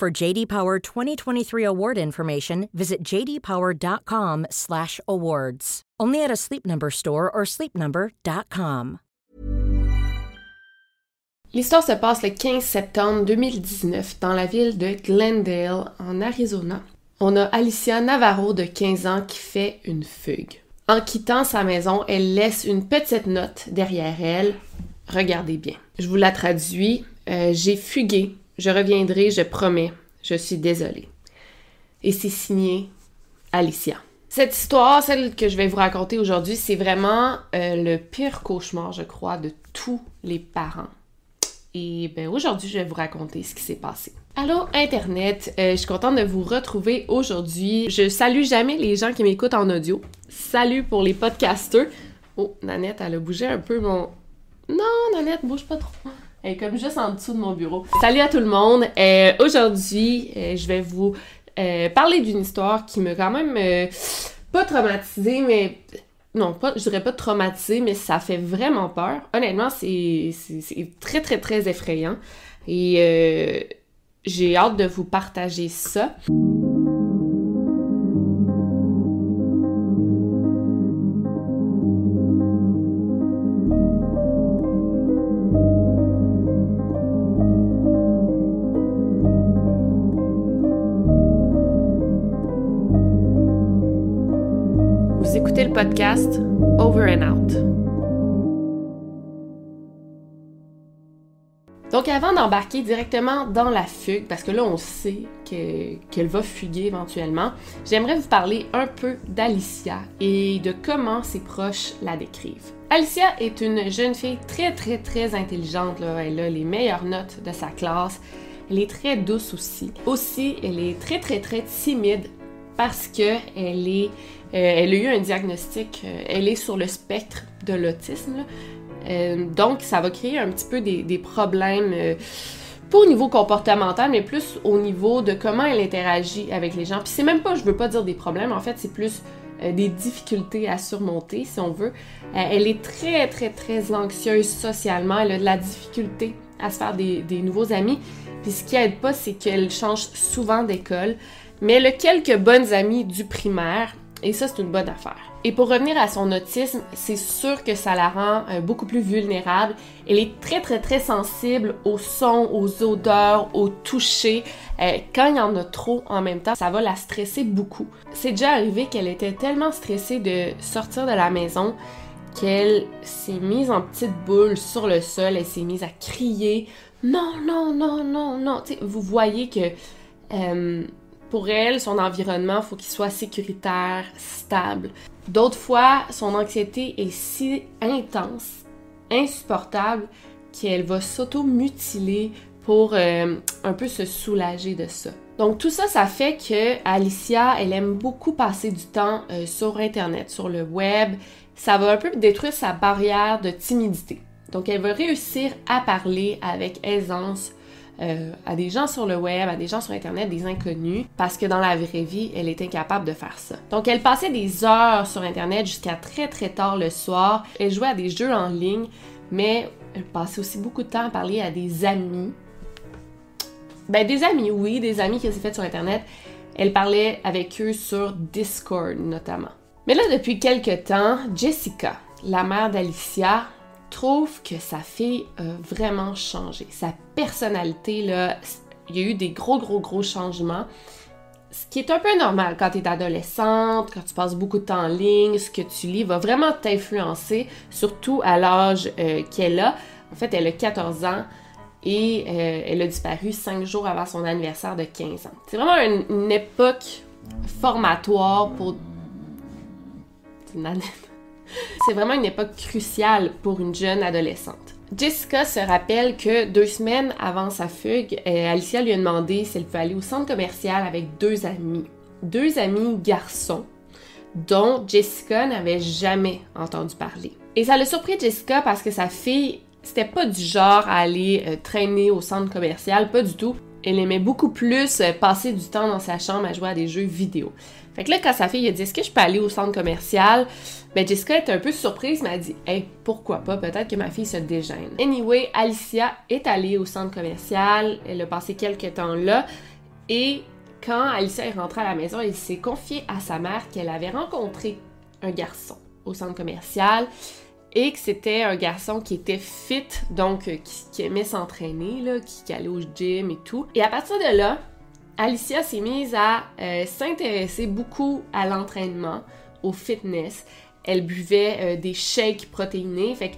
For JD Power 2023 award information, visit jdpower.com/awards. Only at a Sleep Number store or sleepnumber.com. L'histoire se passe le 15 septembre 2019 dans la ville de Glendale, en Arizona. On a Alicia Navarro de 15 ans qui fait une fugue. En quittant sa maison, elle laisse une petite note derrière elle. Regardez bien. Je vous la traduis. Euh, J'ai fugué. Je reviendrai, je promets. Je suis désolée. Et c'est signé Alicia. Cette histoire, celle que je vais vous raconter aujourd'hui, c'est vraiment euh, le pire cauchemar, je crois, de tous les parents. Et ben aujourd'hui, je vais vous raconter ce qui s'est passé. Allô Internet, euh, je suis contente de vous retrouver aujourd'hui. Je salue jamais les gens qui m'écoutent en audio. Salut pour les podcasters. Oh, Nanette, elle a bougé un peu mon... Non, Nanette, bouge pas trop. Elle est comme juste en dessous de mon bureau. Salut à tout le monde. Euh, aujourd'hui, euh, je vais vous parler d'une histoire qui m'a quand même pas traumatisée, mais non, pas, je dirais pas traumatisée, mais ça fait vraiment peur. Honnêtement, c'est très, très, très effrayant. Et j'ai hâte de vous partager ça. Podcast Over and Out. Donc avant d'embarquer directement dans la fugue, parce que là on sait qu'elle va fuguer éventuellement, j'aimerais vous parler un peu d'Alicia et de comment ses proches la décrivent. Alicia est une jeune fille très très très intelligente, elle a les meilleures notes de sa classe, elle est très douce aussi. Aussi, elle est très très très timide parce que elle est, elle a eu un diagnostic, euh, elle est sur le spectre de l'autisme, euh, donc, ça va créer un petit peu des, problèmes, euh, pas au niveau comportemental, mais plus au niveau de comment elle interagit avec les gens. Puis c'est même pas, je veux pas dire des problèmes, en fait, c'est plus euh, des difficultés à surmonter, si on veut. elle est très, très, très anxieuse socialement. Elle a de la difficulté à se faire des, des nouveaux amis. Puis ce qui aide pas, c'est qu'elle change souvent d'école. Mais elle a quelques bonnes amies du primaire, et ça, c'est une bonne affaire. Et pour revenir à son autisme, c'est sûr que ça la rend euh, beaucoup plus vulnérable. Elle est très, très, très sensible aux sons, aux odeurs, au toucher. Euh, quand il y en a trop en même temps, ça va la stresser beaucoup. C'est déjà arrivé qu'elle était tellement stressée de sortir de la maison qu'elle s'est mise en petite boule sur le sol. Elle s'est mise à crier. Non, non, non, non, non. vous voyez que... Euh, pour elle, son environnement, faut qu'il soit sécuritaire, stable. D'autres fois, son anxiété est si intense, insupportable, qu'elle va s'auto-mutiler pour euh, un peu se soulager de ça. Donc tout ça, ça fait que Alicia, elle aime beaucoup passer du temps euh, sur Internet, sur le web. Ça va un peu détruire sa barrière de timidité. Donc elle va réussir à parler avec aisance euh, à des gens sur le web, à des gens sur Internet, des inconnus, parce que dans la vraie vie, elle est incapable de faire ça. Donc, elle passait des heures sur Internet jusqu'à très très tard le soir. Elle jouait à des jeux en ligne, mais elle passait aussi beaucoup de temps à parler à des amis. Ben, des amis, oui, des amis qu'elle s'est fait sur Internet. Elle parlait avec eux sur Discord notamment. Mais là, depuis quelques temps, Jessica, la mère d'Alicia, trouve que sa fille a vraiment changé. Sa personnalité, là, il y a eu des gros, gros, gros changements. Ce qui est un peu normal quand tu es adolescente, quand tu passes beaucoup de temps en ligne, ce que tu lis va vraiment t'influencer, surtout à l'âge euh, qu'elle a. En fait, elle a 14 ans et euh, elle a disparu 5 jours avant son anniversaire de 15 ans. C'est vraiment une, époque formatoire pour... C'est vraiment une époque cruciale pour une jeune adolescente. Jessica se rappelle que deux semaines avant sa fugue, euh, Alicia lui a demandé si elle pouvait aller au centre commercial avec deux amis. Deux amis garçons dont Jessica n'avait jamais entendu parler. Et ça l'a surpris Jessica parce que sa fille, c'était pas du genre à aller euh, traîner au centre commercial, pas du tout. Elle aimait beaucoup plus euh, passer du temps dans sa chambre à jouer à des jeux vidéo. Fait que là, quand sa fille a dit Est-ce que je peux aller au centre commercial? Ben, Jessica était un peu surprise, mais elle dit Hey, pourquoi pas? Peut-être que ma fille se dégêne. Anyway, Alicia est allée au centre commercial. Elle a passé quelques temps là. Et quand Alicia est rentrée à la maison, elle s'est confiée à sa mère qu'elle avait rencontré un garçon au centre commercial et que c'était un garçon qui était fit, donc euh, qui, aimait s'entraîner, qui, allait au gym et tout. Et à partir de là, Alicia s'est mise à euh, s'intéresser beaucoup à l'entraînement, au fitness. Elle buvait euh, des shakes protéinés. Fait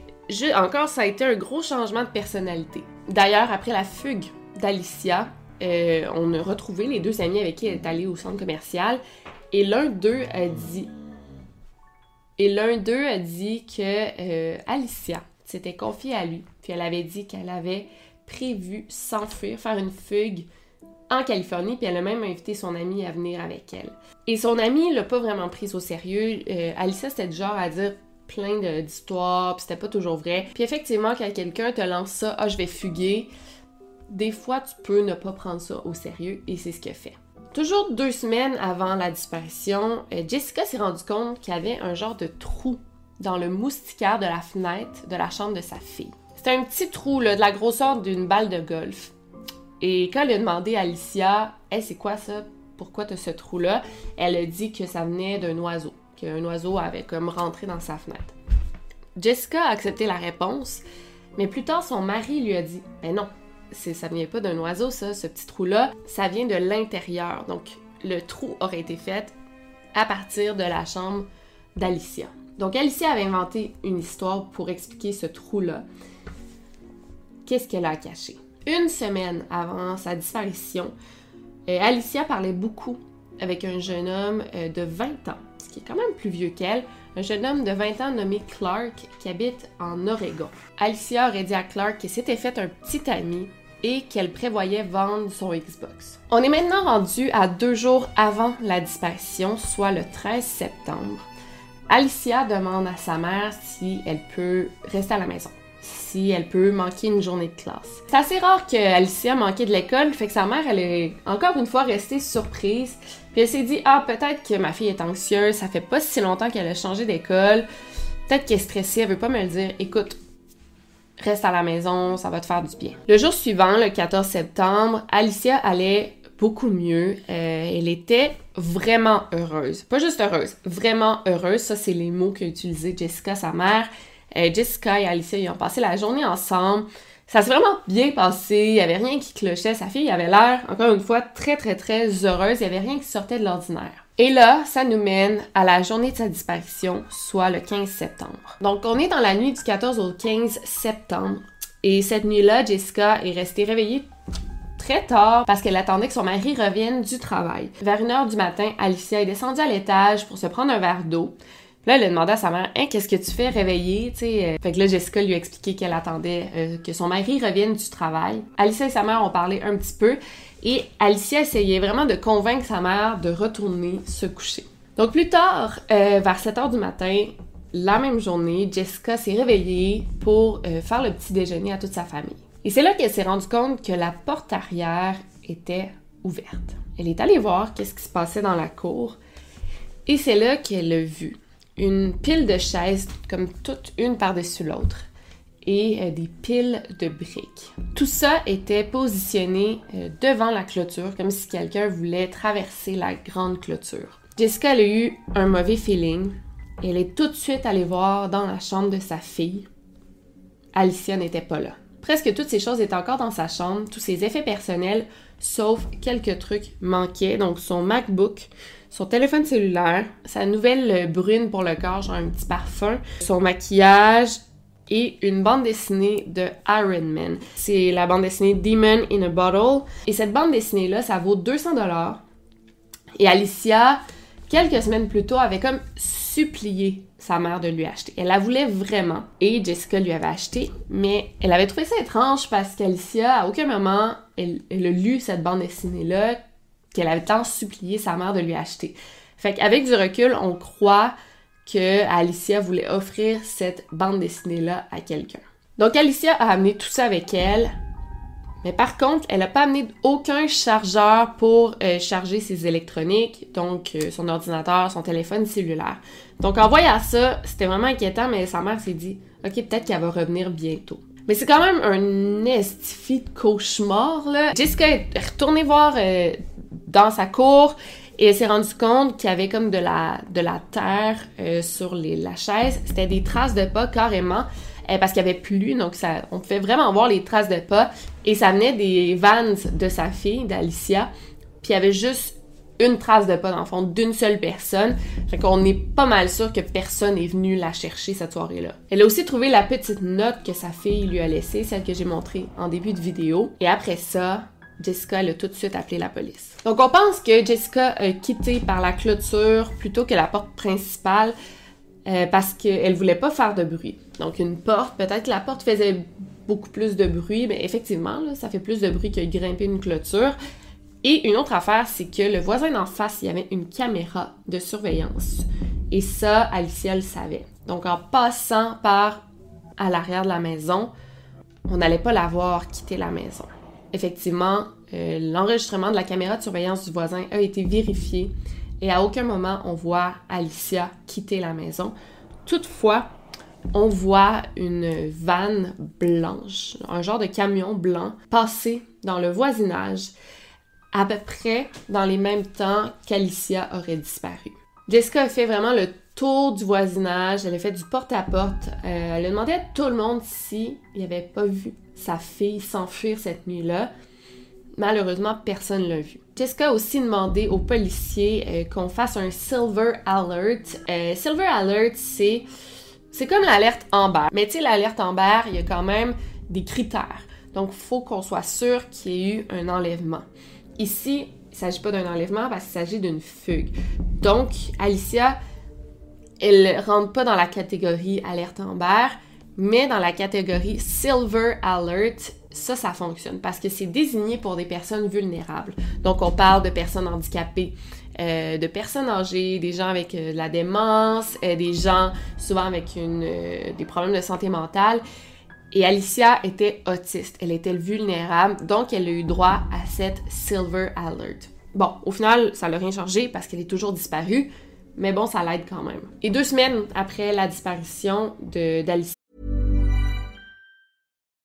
encore, ça a été un gros changement de personnalité. D'ailleurs, après la fugue d'Alicia, on a retrouvé les deux amis avec qui elle est allée au centre commercial. Et l'un d'eux a dit et l'un d'eux a dit que euh, Alicia s'était confiée à lui, puis elle avait dit qu'elle avait prévu s'enfuir, faire une fugue en Californie, puis elle a même invité son ami à venir avec elle. Et son ami l'a pas vraiment prise au sérieux. Euh, Alicia, c'était du genre à dire plein d'histoires, puis c'était pas toujours vrai. Puis effectivement, quand quelqu'un te lance ça, ah, je vais fuguer, des fois, tu peux ne pas prendre ça au sérieux, et c'est ce qu'elle fait. Toujours deux semaines avant la disparition, euh, Jessica s'est rendu compte qu'il y avait un genre de trou dans le moustiquaire de la fenêtre de la chambre de sa fille. C'était un petit trou de la grosseur d'une balle de golf. Et quand elle a demandé à Alicia, hey, c'est quoi ça? Pourquoi tu as ce trou-là? Elle a dit que ça venait d'un oiseau, qu'un oiseau avait comme rentré dans sa fenêtre. Jessica a accepté la réponse, mais plus tard, son mari lui a dit, ben non, ça vient pas d'un oiseau, ça, ce petit trou-là, ça vient de l'intérieur. Donc, le trou aurait été fait à partir de la chambre d'Alicia. Donc, Alicia avait inventé une histoire pour expliquer ce trou-là. Qu'est-ce qu'elle a caché? Une semaine avant sa disparition, euh, Alicia parlait beaucoup avec un jeune homme euh, de 20 ans, ce qui est quand même plus vieux qu'elle, un jeune homme de 20 ans nommé Clark qui habite en Oregon. Alicia aurait dit à Clark qu'il s'était fait un petit ami et qu'elle prévoyait vendre son Xbox. On est maintenant rendu à deux jours avant la disparition, soit le 13 septembre. Alicia demande à sa mère si elle peut rester à la maison, si elle peut manquer une journée de classe. C'est assez rare que Alicia manqué de l'école, fait que sa mère, elle est encore une fois restée surprise. Puis elle s'est dit Ah, peut-être que ma fille est anxieuse, ça fait pas si longtemps qu'elle a changé d'école, peut-être qu'elle est stressée, elle veut pas me le dire. Écoute, reste à la maison, ça va te faire du bien. Le jour suivant, le 14 septembre, Alicia allait beaucoup mieux. Euh, elle était vraiment heureuse. Pas juste heureuse, vraiment heureuse. Ça, c'est les mots qu'a utilisé Jessica, sa mère. Euh, Jessica et Alicia, ils ont passé la journée ensemble. Ça s'est vraiment bien passé, il n'y avait rien qui clochait. Sa fille avait l'air, encore une fois, très, très, très heureuse. Il n'y avait rien qui sortait de l'ordinaire. Et là, ça nous mène à la journée de sa disparition, soit le 15 septembre. Donc, on est dans la nuit du 14 au 15 septembre. Et cette nuit-là, Jessica est restée réveillée très tard parce qu'elle attendait que son mari revienne du travail. Vers 1h du matin, Alicia est descendue à l'étage pour se prendre un verre d'eau. Là, elle a demandé à sa mère, hein, qu'est-ce que tu fais réveillée, tu euh? Fait que là, Jessica lui a qu'elle attendait euh, que son mari revienne du travail. Alicia et sa mère ont parlé un petit peu et Alicia essayait vraiment de convaincre sa mère de retourner se coucher. Donc plus tard, euh, vers 7 heures du matin, la même journée, Jessica s'est réveillée pour faire le petit déjeuner à toute sa famille. Et c'est là qu'elle s'est rendue compte que la porte arrière était ouverte. Elle est allée voir qu'est-ce qui se passait dans la cour et c'est là qu'elle a vu une pile de chaises, comme toutes une par-dessus l'autre, et euh, des piles de briques. Tout ça était positionné euh, devant la clôture, comme si quelqu'un voulait traverser la grande clôture. Jessica a eu un mauvais feeling. Elle est tout de suite allée voir dans la chambre de sa fille. Alicia n'était pas là. Presque toutes ces choses étaient encore dans sa chambre, tous ses effets personnels, sauf quelques trucs manquaient. Donc son MacBook, son téléphone cellulaire, sa nouvelle brune pour le corps, genre un petit parfum, son maquillage et une bande dessinée de Iron Man. C'est la bande dessinée Demon in a Bottle. Et cette bande dessinée-là, ça vaut 200 dollars. Et Alicia, quelques semaines plus tôt, avait comme supplié sa mère de lui acheter. Elle la voulait vraiment et Jessica lui avait acheté, mais elle avait trouvé ça étrange parce qu'Alicia, à aucun moment, elle, elle a lu cette bande dessinée-là qu'elle avait tant supplié sa mère de lui acheter. Fait qu'avec du recul, on croit que Alicia voulait offrir cette bande dessinée-là à quelqu'un. Donc Alicia a amené tout ça avec elle, mais par contre, elle n'a pas amené aucun chargeur pour euh, charger ses électroniques, donc euh, son ordinateur, son téléphone cellulaire. Donc en voyant ça, c'était vraiment inquiétant, mais sa mère s'est dit, ok, peut-être qu'elle va revenir bientôt. Mais c'est quand même un estifi de cauchemar, là. Jessica est retournée voir euh, dans sa cour et elle s'est rendue compte qu'il y avait comme de la, de la terre sur les, la chaise. C'était des traces de pas carrément. Euh, parce qu'il y avait plu, donc ça, on pouvait vraiment voir les traces de pas. Et ça venait des vans de sa fille, d'Alicia. Puis il y avait juste une trace de pas, dans le fond, d'une seule personne. Fait qu'on est pas mal sûr que personne est venu la chercher cette soirée-là. Elle a aussi trouvé la petite note que sa fille lui a laissée, celle que j'ai montrée en début de vidéo. Et après ça, Jessica, elle a tout de suite appelé la police. Donc on pense que Jessica a quitté par la clôture plutôt que la porte principale euh, parce qu'elle voulait pas faire de bruit. Donc une porte, peut-être que la porte faisait beaucoup plus de bruit, mais effectivement, ça fait plus de bruit que grimper une clôture. Et une autre affaire, c'est que le voisin d'en face, il y avait une caméra de surveillance. Et ça, Alicia le savait. Donc en passant par à l'arrière de la maison, on n'allait pas la voir quitter la maison. Effectivement, euh, l'enregistrement de la caméra de surveillance du voisin a été vérifié et à aucun moment on voit Alicia quitter la maison. Toutefois, on voit une vanne blanche, un genre de camion blanc, passer dans le voisinage à peu près dans les mêmes temps qu'Alicia aurait disparu. Jessica a fait vraiment le tour du voisinage, elle a fait du porte-à-porte, euh, elle a demandé à tout le monde s'il n'y avait pas vu sa fille s'enfuir cette nuit-là. Malheureusement, personne ne l'a vu. Jessica a aussi demandé aux policiers euh, qu'on fasse un Silver Alert? Euh, Silver Alert, c'est c'est comme l'alerte Amber. Mais tu sais, l'alerte Amber, il y a quand même des critères. Donc, il faut qu'on soit sûr qu'il y ait eu un enlèvement. Ici, il ne s'agit pas d'un enlèvement parce qu'il s'agit d'une fugue. Donc, Alicia, elle rentre pas dans la catégorie alerte Amber, mais dans la catégorie Silver Alert ça, ça fonctionne parce que c'est désigné pour des personnes vulnérables. Donc, on parle de personnes handicapées, euh, de personnes âgées, des gens avec euh, la démence, euh, des gens souvent avec des problèmes de santé mentale. Et Alicia était autiste, elle était vulnérable, donc elle a eu droit à cette Silver Alert. Bon, au final, ça n'a rien changé parce qu'elle est toujours disparue, mais bon, ça l'aide quand même. Et deux semaines après la disparition d'Alicia,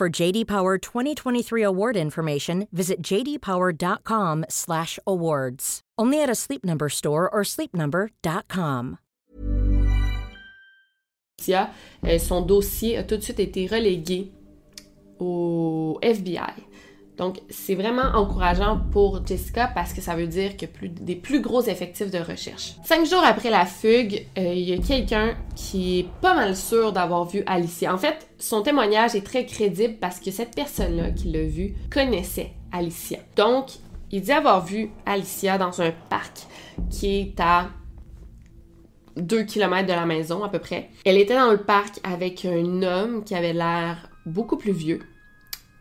For JD Power 2023 award information, visit jdpower.com/awards. Only at a Sleep Number store or sleepnumber.com. Euh, son dossier a tout de suite été relégué au FBI. Donc, c'est vraiment encourageant pour Jessica parce que ça veut dire plus, des plus gros effectifs de recherche. Cinq jours après la fugue, euh, il y a quelqu'un qui est pas mal sûr d'avoir vu Alicia. En fait, son témoignage est très crédible parce que cette personne-là qui l'a vu connaissait Alicia. Donc, il dit avoir vu Alicia dans un parc qui est à 2 km de la maison à peu près. Elle était dans le parc avec un homme qui avait l'air beaucoup plus vieux,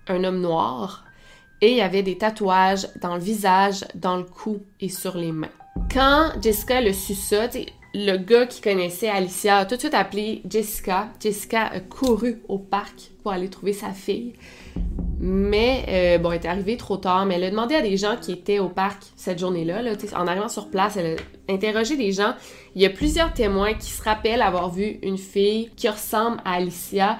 un homme noir, et il y avait des tatouages dans le visage, dans le cou et sur les mains. Quand Jessica le su ça, le gars qui connaissait Alicia a tout de suite appelé Jessica. Jessica a couru au parc pour aller trouver sa fille. Mais, euh, bon, elle était arrivée trop tard, mais elle a demandé à des gens qui étaient au parc cette journée-là. Là, en arrivant sur place, elle a interrogé des gens. Il y a plusieurs témoins qui se rappellent avoir vu une fille qui ressemble à Alicia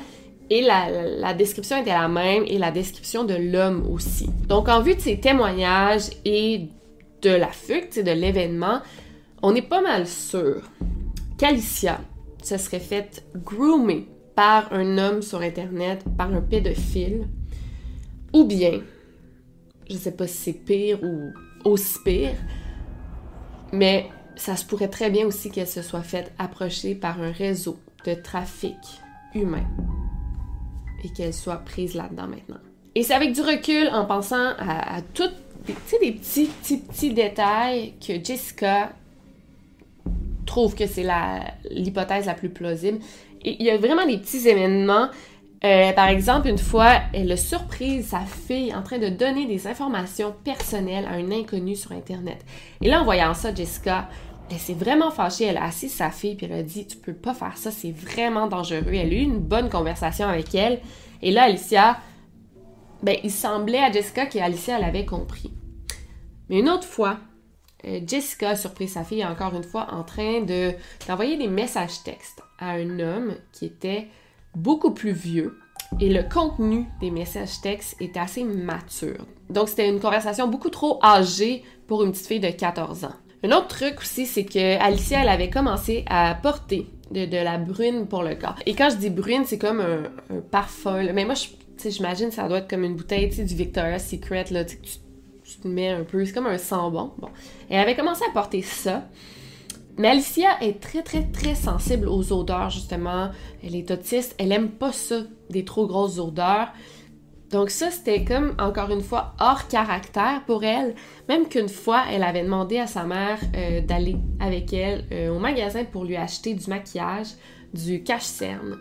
et la, description était la même et la description de l'homme aussi. Donc, en vue de ces témoignages et de la fugue, de l'événement, on est pas mal sûr qu'Alicia se serait faite groomer par un homme sur Internet, par un pédophile, ou bien, je sais pas si c'est pire ou aussi pire, mais ça se pourrait très bien aussi qu'elle se soit faite approcher par un réseau de trafic humain et qu'elle soit prise là-dedans maintenant. Et c'est avec du recul, en pensant à, à tous des, des petits, petits, petits détails que Jessica trouve que c'est l'hypothèse la, plus plausible. Il y a vraiment des petits événements. Euh, par exemple, une fois, elle a surprise sa fille en train de donner des informations personnelles à un inconnu sur Internet. Et là, en voyant ça, Jessica, elle s'est vraiment fâchée. Elle a assis sa fille puis elle a dit Tu peux pas faire ça, c'est vraiment dangereux. Elle a eu une bonne conversation avec elle. Et là, Alicia, ben, il semblait à Jessica qu'Alicia l'avait compris. Mais une autre fois, euh, Jessica a surpris sa fille encore une fois en train de d'envoyer des messages textes à un homme qui était beaucoup plus vieux et le contenu des messages textes était assez mature. Donc c'était une conversation beaucoup trop âgée pour une petite fille de 14 ans. Un autre truc aussi, c'est que Alicia, elle avait commencé à porter de, la brune pour le corps. Et quand je dis brune, c'est comme un, parfum. Mais moi, j'imagine ça doit être comme une bouteille du Victoria's Secret, là, tu, tu te mets un peu, c'est comme un sambon. Bon. Elle avait commencé à porter ça. Mais Alicia est très, très, très sensible aux odeurs, justement. Elle est autiste. Elle aime pas ça, des trop grosses odeurs. Donc ça, c'était comme, encore une fois, hors caractère pour elle. Même qu'une fois, elle avait demandé à sa mère euh, d'aller avec elle euh, au magasin pour lui acheter du maquillage, du cache-cerne.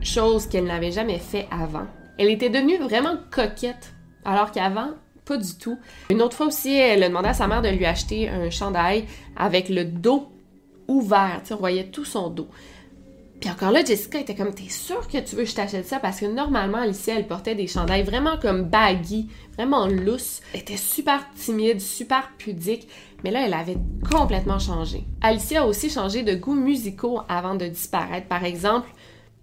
Chose qu'elle n'avait jamais fait avant. Elle était devenue vraiment coquette. Alors qu'avant, pas du tout. Une autre fois aussi, elle a demandé à sa mère de lui acheter un chandail avec le dos ouvert. Tu sais, on voyait tout son dos. Puis encore là, Jessica était comme, t'es sûre que tu veux que je t'achète ça? Parce que normalement, Alicia, elle portait des chandails vraiment comme baggy, vraiment loose. Elle était super timide, super pudique. Mais là, elle avait complètement changé. Alicia a aussi changé de goûts musicaux avant de disparaître. Par exemple,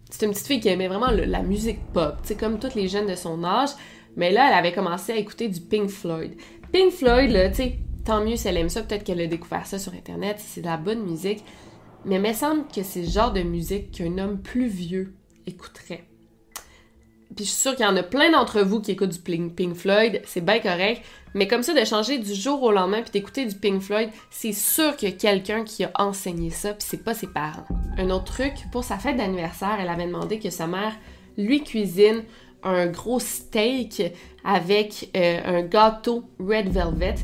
c'est une petite fille qui aimait vraiment la musique pop, tu sais, comme toutes les jeunes de son âge. Mais là, elle avait commencé à écouter du Pink Floyd. Pink Floyd, là, tu sais, tant mieux si elle aime ça, peut-être qu'elle a découvert ça sur Internet, c'est de la bonne musique. Mais il me semble que c'est le genre de musique qu'un homme plus vieux écouterait. Puis je suis sûre qu'il y en a plein d'entre vous qui écoutent du Pink Floyd, c'est bien correct. Mais comme ça, de changer du jour au lendemain puis d'écouter du Pink Floyd, c'est sûr qu'il y a quelqu'un qui a enseigné ça, puis c'est pas ses parents. Un autre truc, pour sa fête d'anniversaire, elle avait demandé que sa mère lui cuisine un gros steak avec euh, un gâteau red velvet.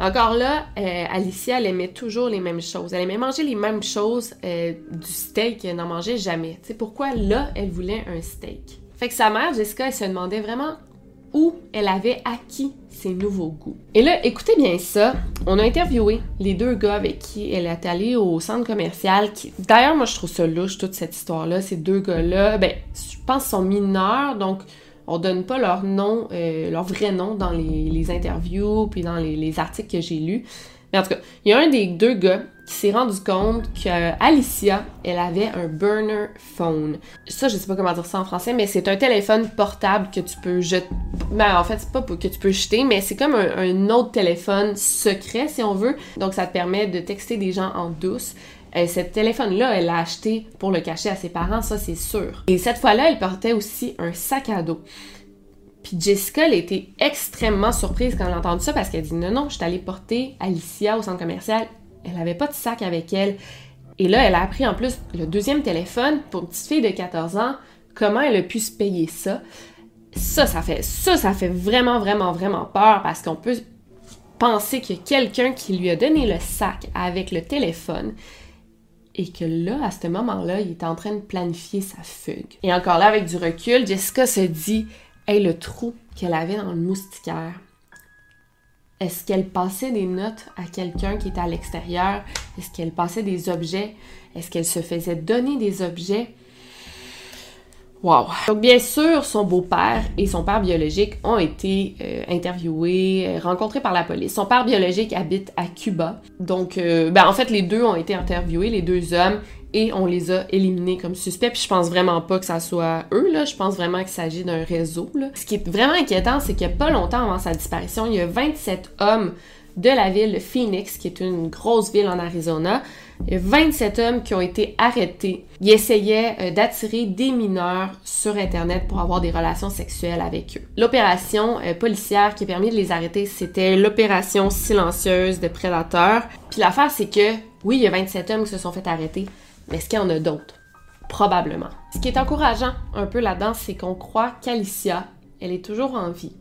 Encore là, euh, Alicia, elle aimait toujours les mêmes choses. Elle aimait manger les mêmes choses euh, du steak, elle n'en mangeait jamais. Tu sais, pourquoi là, elle voulait un steak? Fait que sa mère, Jessica, elle se demandait vraiment où elle avait acquis ses nouveaux goûts. Et là, écoutez bien ça. On a interviewé les deux gars avec qui elle est allée au centre commercial. Qui... D'ailleurs, moi, je trouve ça louche, toute cette histoire-là. Ces deux gars-là, ben, je pense sont mineurs, donc on donne pas leur nom, euh, leur vrai nom dans les, interviews puis dans les, articles que j'ai lus. Mais en tout cas, il y a un des deux gars qui s'est rendu compte qu'Alicia, elle avait un burner phone. Ça, je sais pas comment dire ça en français, mais c'est un téléphone portable que tu peux jeter. Ben, en fait, c'est pas que tu peux jeter, mais c'est comme un, autre téléphone secret, si on veut. Donc, ça te permet de texter des gens en douce. Euh, ce téléphone-là, elle l'a acheté pour le cacher à ses parents, ça c'est sûr. Et cette fois-là, elle portait aussi un sac à dos. Puis Jessica, elle était extrêmement surprise quand elle a entendu ça parce qu'elle dit non, non, je suis allée porter Alicia au centre commercial. Elle avait pas de sac avec elle. Et là, elle a appris en plus le deuxième téléphone pour une petite fille de 14 ans. Comment elle a pu se payer ça? Ça, ça fait, ça, ça fait vraiment, vraiment, vraiment peur parce qu'on peut penser a quelqu'un qui lui a donné le sac avec le téléphone et que là, à ce moment-là, il est en train de planifier sa fugue. Et encore là, avec du recul, Jessica se dit Hey, le trou qu'elle avait dans le moustiquaire. Est-ce qu'elle passait des notes à quelqu'un qui était à l'extérieur? Est-ce qu'elle passait des objets? Est-ce qu'elle se faisait donner des objets? Wow! Donc, bien sûr, son beau-père et son père biologique ont été euh, interviewés, euh, rencontrés par la police. Son père biologique habite à Cuba. Donc, euh, ben, en fait, les deux ont été interviewés, les deux hommes, et on les a éliminés comme suspects. Puis je pense vraiment pas que ça soit eux, là. Je pense vraiment qu'il s'agit d'un réseau, là. Ce qui est vraiment inquiétant, c'est qu'il y a pas longtemps avant sa disparition, il y a 27 hommes de la ville Phoenix, qui est une grosse ville en Arizona. Il y a 27 hommes qui ont été arrêtés. Ils essayaient euh, d'attirer des mineurs sur Internet pour avoir des relations sexuelles avec eux. L'opération euh, policière qui a permis de les arrêter, c'était l'opération silencieuse de prédateurs. Puis l'affaire, c'est que, oui, il y a 27 hommes qui se sont fait arrêter, mais est-ce qu'il y en a d'autres? Probablement. Ce qui est encourageant un peu là-dedans, c'est qu'on croit qu'Alicia, elle est toujours en vie.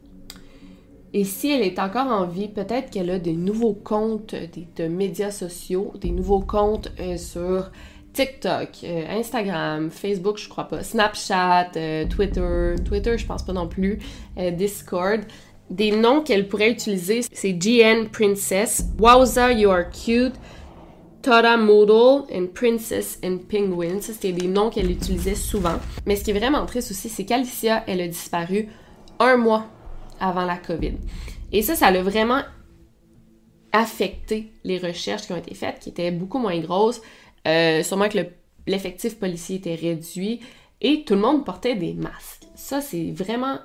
Et si elle est encore en vie, peut-être qu'elle a des nouveaux comptes de médias sociaux, des nouveaux comptes euh, sur TikTok, euh, Instagram, Facebook, je crois pas, Snapchat, euh, Twitter, Twitter, je pense pas non plus, Discord. Des noms qu'elle pourrait utiliser, c'est GN Princess, Wowza You Are Cute, Toda Model and Princess and Penguin. Ça, c'était des noms qu'elle utilisait souvent. Mais ce qui est vraiment triste aussi, c'est qu'Alicia, elle a disparu un mois avant la COVID. Et ça, ça a vraiment affecté les recherches qui ont été faites, qui étaient beaucoup moins grosses. Euh, sûrement que l'effectif policier était réduit et tout le monde portait des masques. Ça, c'est vraiment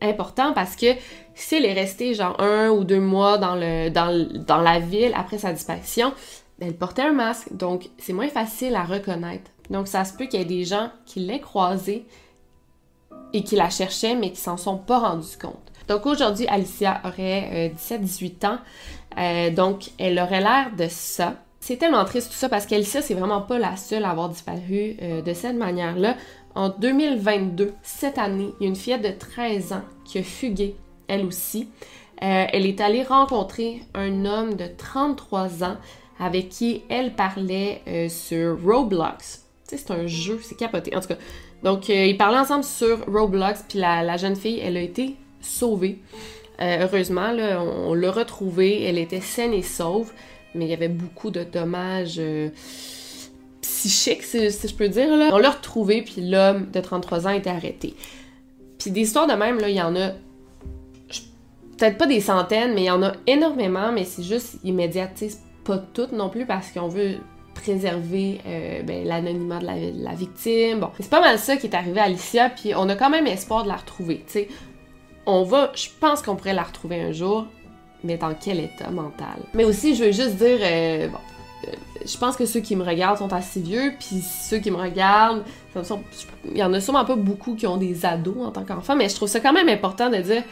important parce que si elle est restée genre un ou deux mois dans, le, dans, la ville après sa disparition, ben, elle portait un masque, donc c'est moins facile à reconnaître. Donc ça se peut qu'il y ait des gens qui l'aient croisée et qui la cherchaient mais qui s'en sont pas rendus compte. Donc aujourd'hui, Alicia aurait 17-18 euh, ans. Euh, donc elle aurait l'air de ça. C'est tellement triste tout ça parce qu'Alicia, c'est vraiment pas la seule à avoir disparu euh, de cette manière-là. En 2022, cette année, il y a une fillette de 13 ans qui a fugué, elle aussi. elle est allée rencontrer un homme de 33 ans avec qui elle parlait sur Roblox. C'est un jeu, c'est capoté. En tout cas, donc ils parlaient ensemble sur Roblox, puis la jeune fille, elle a été sauvée. Euh, heureusement, on, l'a retrouvée, elle était saine et sauve, mais il y avait beaucoup de dommages euh, psychiques, si, je peux dire. On l'a retrouvée, puis l'homme de 33 ans était arrêté. Puis des histoires de même, là, il y en a peut-être pas des centaines, mais il y en a énormément, mais c'est juste, ils médiatisent pas toutes non plus parce qu'on veut préserver euh, ben, l'anonymat de la, victime. Bon, c'est pas mal ça qui est arrivé à Alicia, puis on a quand même espoir de la retrouver. On va, je pense qu'on pourrait la retrouver un jour, mais dans quel état mental? Mais aussi, je veux juste dire, euh, bon, euh, je pense que ceux qui me regardent sont assez vieux, puis ceux qui me regardent, il y en a sûrement pas beaucoup qui ont des ados en tant qu'enfants, mais je trouve ça quand même important de dire,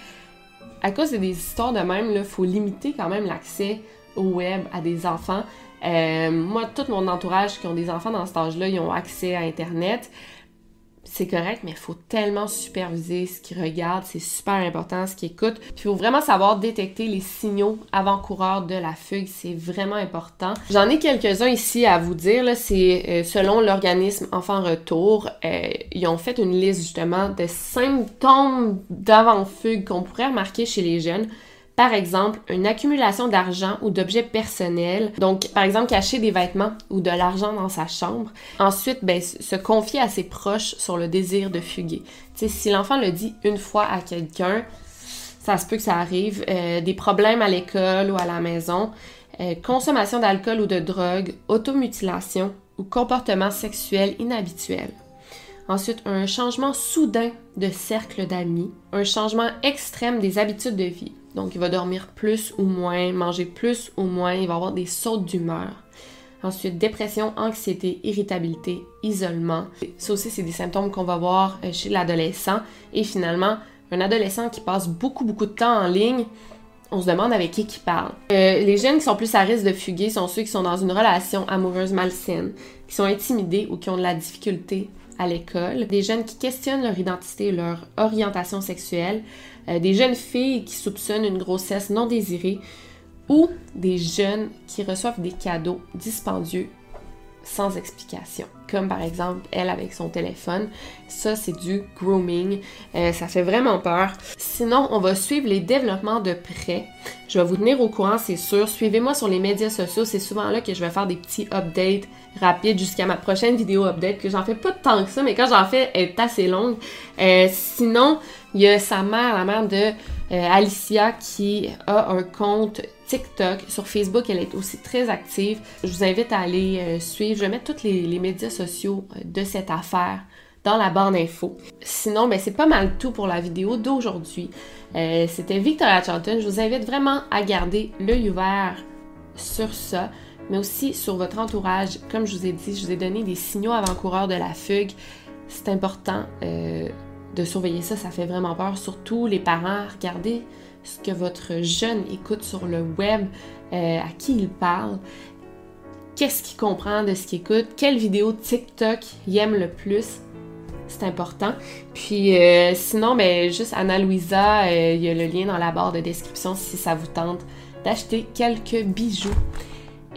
à cause des histoires de même, il faut limiter quand même l'accès au web à des enfants. Euh, moi, tout mon entourage qui ont des enfants dans cet âge-là, ils ont accès à Internet c'est correct, mais il faut tellement superviser ce qu'ils regardent, c'est super important ce qu'ils écoutent. il faut vraiment savoir détecter les signaux avant-coureurs de la fugue, c'est vraiment important. J'en ai quelques-uns ici à vous dire, c'est euh, selon l'organisme Enfant Retour, euh, ils ont fait une liste justement de symptômes d'avant-fugue qu'on pourrait remarquer chez les jeunes. Par exemple, une accumulation d'argent ou d'objets personnels. Donc, par exemple, cacher des vêtements ou de l'argent dans sa chambre. Ensuite, ben, se confier à ses proches sur le désir de fuguer. si l'enfant le dit une fois à quelqu'un, ça se peut que ça arrive. Euh, des problèmes à l'école ou à la maison. Euh, consommation d'alcool ou de drogue, automutilation ou comportement sexuel inhabituel. Ensuite, un changement soudain de cercle d'amis, un changement extrême des habitudes de vie. Donc, il va dormir plus ou moins, manger plus ou moins, il va avoir des sautes d'humeur. Ensuite, dépression, anxiété, irritabilité, isolement. Ça aussi, c'est des symptômes qu'on va voir euh, chez l'adolescent. Et finalement, un adolescent qui passe beaucoup, beaucoup de temps en ligne, on se demande avec qui il parle. Euh, les jeunes qui sont plus à risque de fuguer sont ceux qui sont dans une relation amoureuse malsaine, qui sont intimidés ou qui ont de la difficulté à l'école, des jeunes qui questionnent leur identité, leur orientation sexuelle, euh, des jeunes filles qui soupçonnent une grossesse non désirée ou des jeunes qui reçoivent des cadeaux dispendieux sans explication. Comme par exemple elle avec son téléphone. Ça, c'est du grooming. Euh, ça fait vraiment peur. Sinon, on va suivre les développements de près. Je vais vous tenir au courant, c'est sûr. Suivez-moi sur les médias sociaux. C'est souvent là que je vais faire des petits updates rapides jusqu'à ma prochaine vidéo update. Que j'en fais pas tant que ça, mais quand j'en fais, elle est assez longue. Euh, sinon, il y a sa mère, la mère de euh, Alicia, qui a un compte TikTok. Sur Facebook, elle est aussi très active. Je vous invite à aller euh, suivre. Je vais mettre tous les, médias sociaux euh, de cette affaire dans la barre d'infos. Sinon, ben, c'est pas mal tout pour la vidéo d'aujourd'hui. Euh, c'était Victoria Charlton. Je vous invite vraiment à garder l'œil ouvert sur ça, mais aussi sur votre entourage. Comme je vous ai dit, je vous ai donné des signaux avant-coureurs de la fugue. C'est important de surveiller ça, ça fait vraiment peur. Surtout les parents, regardez ce que votre jeune écoute sur le web, euh, à qui il parle, qu'est-ce qu'il comprend de ce qu'il écoute, quelle vidéo TikTok il aime le plus. C'est important. Puis euh, sinon, ben, juste Anna Louisa, euh, il y a le lien dans la barre de description si ça vous tente d'acheter quelques bijoux.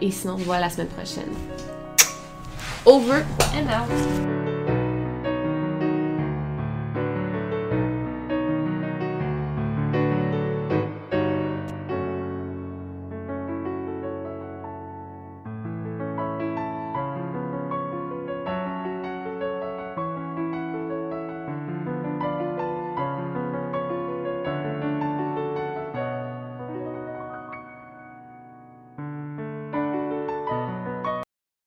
Et sinon, on se voit la semaine prochaine. Over and out!